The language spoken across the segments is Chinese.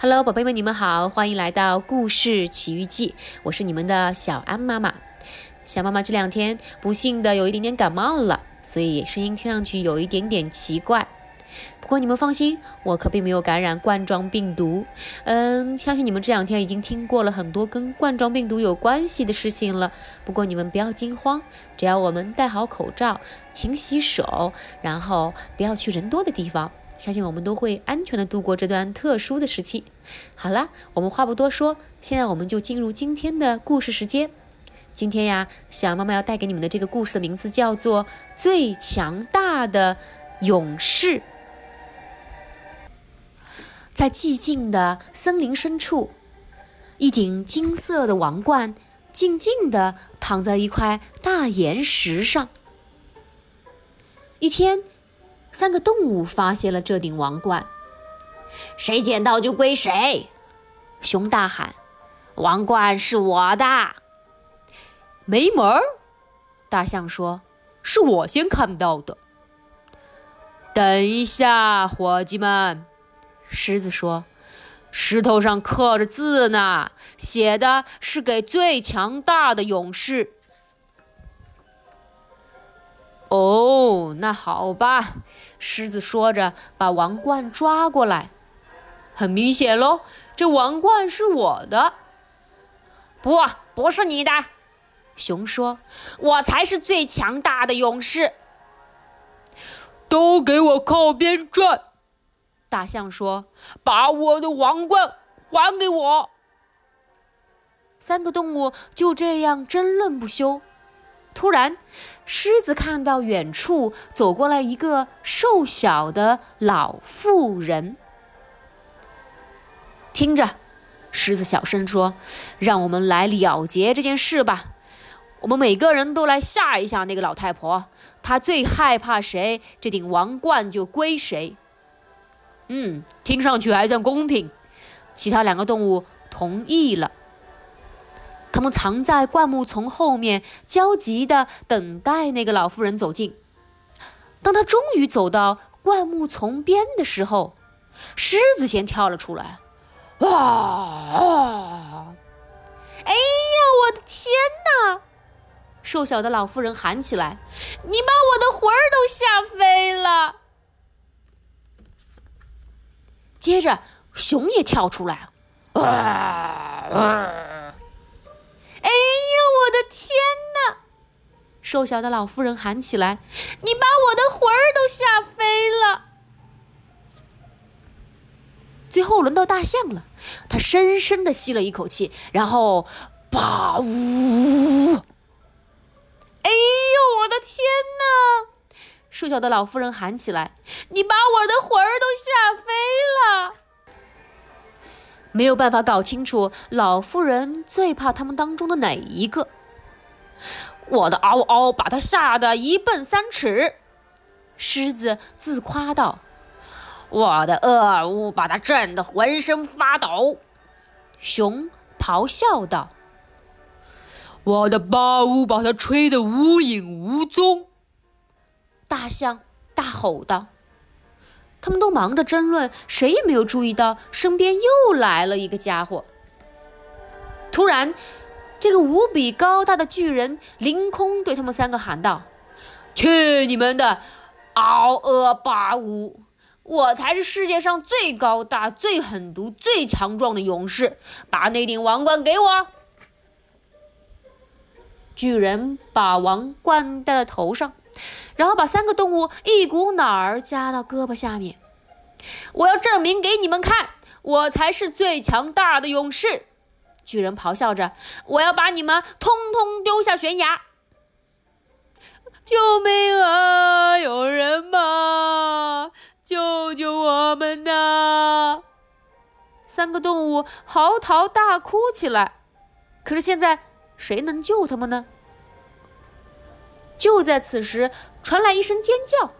Hello，宝贝们，你们好，欢迎来到故事奇遇记，我是你们的小安妈妈。小妈妈这两天不幸的有一点点感冒了，所以声音听上去有一点点奇怪。不过你们放心，我可并没有感染冠状病毒。嗯，相信你们这两天已经听过了很多跟冠状病毒有关系的事情了。不过你们不要惊慌，只要我们戴好口罩、勤洗手，然后不要去人多的地方。相信我们都会安全的度过这段特殊的时期。好了，我们话不多说，现在我们就进入今天的故事时间。今天呀，小妈妈要带给你们的这个故事的名字叫做《最强大的勇士》。在寂静的森林深处，一顶金色的王冠静静地躺在一块大岩石上。一天。三个动物发现了这顶王冠，谁捡到就归谁。熊大喊：“王冠是我的！”没门儿！大象说：“是我先看到的。”等一下，伙计们，狮子说：“石头上刻着字呢，写的是给最强大的勇士。”哦，那好吧，狮子说着，把王冠抓过来。很明显喽，这王冠是我的。不，不是你的。熊说：“我才是最强大的勇士。”都给我靠边站！大象说：“把我的王冠还给我！”三个动物就这样争论不休。突然，狮子看到远处走过来一个瘦小的老妇人。听着，狮子小声说：“让我们来了结这件事吧。我们每个人都来吓一吓那个老太婆，她最害怕谁，这顶王冠就归谁。”嗯，听上去还算公平。其他两个动物同意了。他们藏在灌木丛后面，焦急地等待那个老妇人走近。当他终于走到灌木丛边的时候，狮子先跳了出来。哇！哎呀，我的天哪！瘦小的老妇人喊起来：“你把我的魂儿都吓飞了！”接着，熊也跳出来。哇！哎瘦小的老妇人喊起来：“你把我的魂儿都吓飞了！”最后轮到大象了，他深深的吸了一口气，然后“吧呜”！哎呦，我的天哪！瘦小的老妇人喊起来：“你把我的魂儿都吓飞了！”没有办法搞清楚老妇人最怕他们当中的哪一个。我的嗷嗷把他吓得一蹦三尺，狮子自夸道：“我的恶呜把他震得浑身发抖。”熊咆哮道：“我的巴呜把他吹得无影无踪。”大象大吼道。他们都忙着争论，谁也没有注意到身边又来了一个家伙。突然，这个无比高大的巨人凌空对他们三个喊道：“去你们的！嗷呃巴呜！我才是世界上最高大、最狠毒、最强壮的勇士！把那顶王冠给我！”巨人把王冠戴在头上。然后把三个动物一股脑儿夹到胳膊下面。我要证明给你们看，我才是最强大的勇士！巨人咆哮着：“我要把你们通通丢下悬崖！”救命啊！有人吗？救救我们呐！三个动物嚎啕大哭起来。可是现在谁能救他们呢？就在此时，传来一声尖叫：“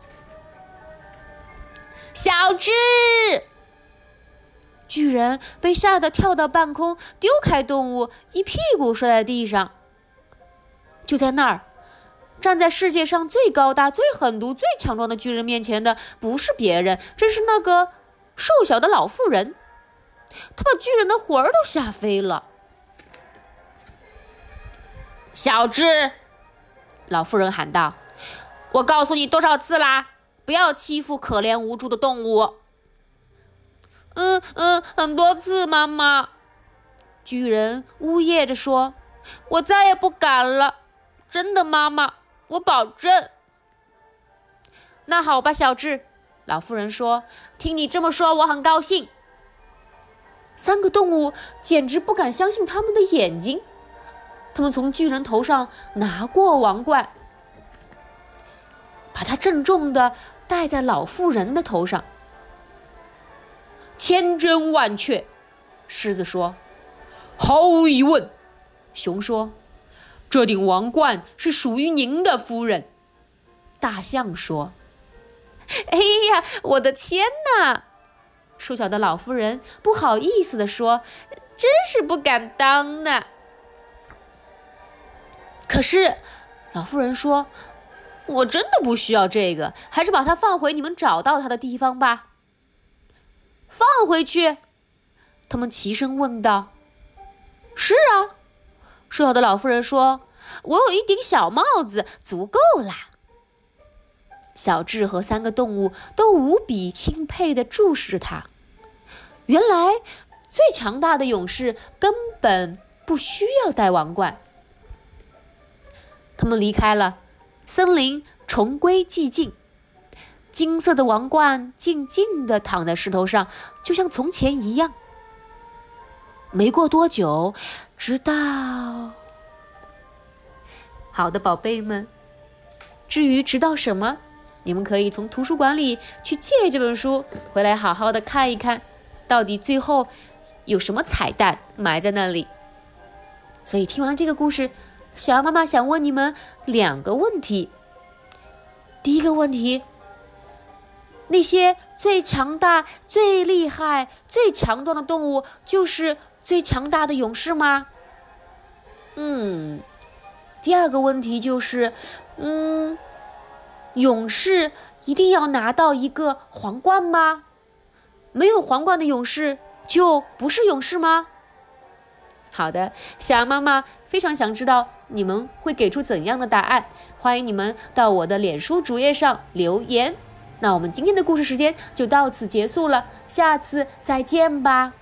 小智！”巨人被吓得跳到半空，丢开动物，一屁股摔在地上。就在那儿，站在世界上最高大、最狠毒、最强壮的巨人面前的，不是别人，正是那个瘦小的老妇人。他把巨人的魂儿都吓飞了。小智，老妇人喊道：“我告诉你多少次啦，不要欺负可怜无助的动物。”嗯嗯，很多次，妈妈。巨人呜咽着说：“我再也不敢了，真的，妈妈，我保证。”那好吧，小智。老妇人说：“听你这么说，我很高兴。”三个动物简直不敢相信他们的眼睛。他们从巨人头上拿过王冠，把它郑重的戴在老妇人的头上。千真万确，狮子说：“毫无疑问。”熊说：“这顶王冠是属于您的，夫人。”大象说。哎呀，我的天哪！瘦小的老妇人不好意思地说：“真是不敢当呢。”可是，老妇人说：“我真的不需要这个，还是把它放回你们找到它的地方吧。”放回去？他们齐声问道。“是啊。”瘦小的老妇人说：“我有一顶小帽子，足够啦。”小智和三个动物都无比钦佩地注视着他。原来，最强大的勇士根本不需要戴王冠。他们离开了，森林重归寂静。金色的王冠静静地躺在石头上，就像从前一样。没过多久，直到……好的，宝贝们，至于直到什么？你们可以从图书馆里去借这本书回来，好好的看一看，到底最后有什么彩蛋埋在那里。所以听完这个故事，小羊妈妈想问你们两个问题。第一个问题：那些最强大、最厉害、最强壮的动物，就是最强大的勇士吗？嗯。第二个问题就是，嗯。勇士一定要拿到一个皇冠吗？没有皇冠的勇士就不是勇士吗？好的，小羊妈妈非常想知道你们会给出怎样的答案，欢迎你们到我的脸书主页上留言。那我们今天的故事时间就到此结束了，下次再见吧。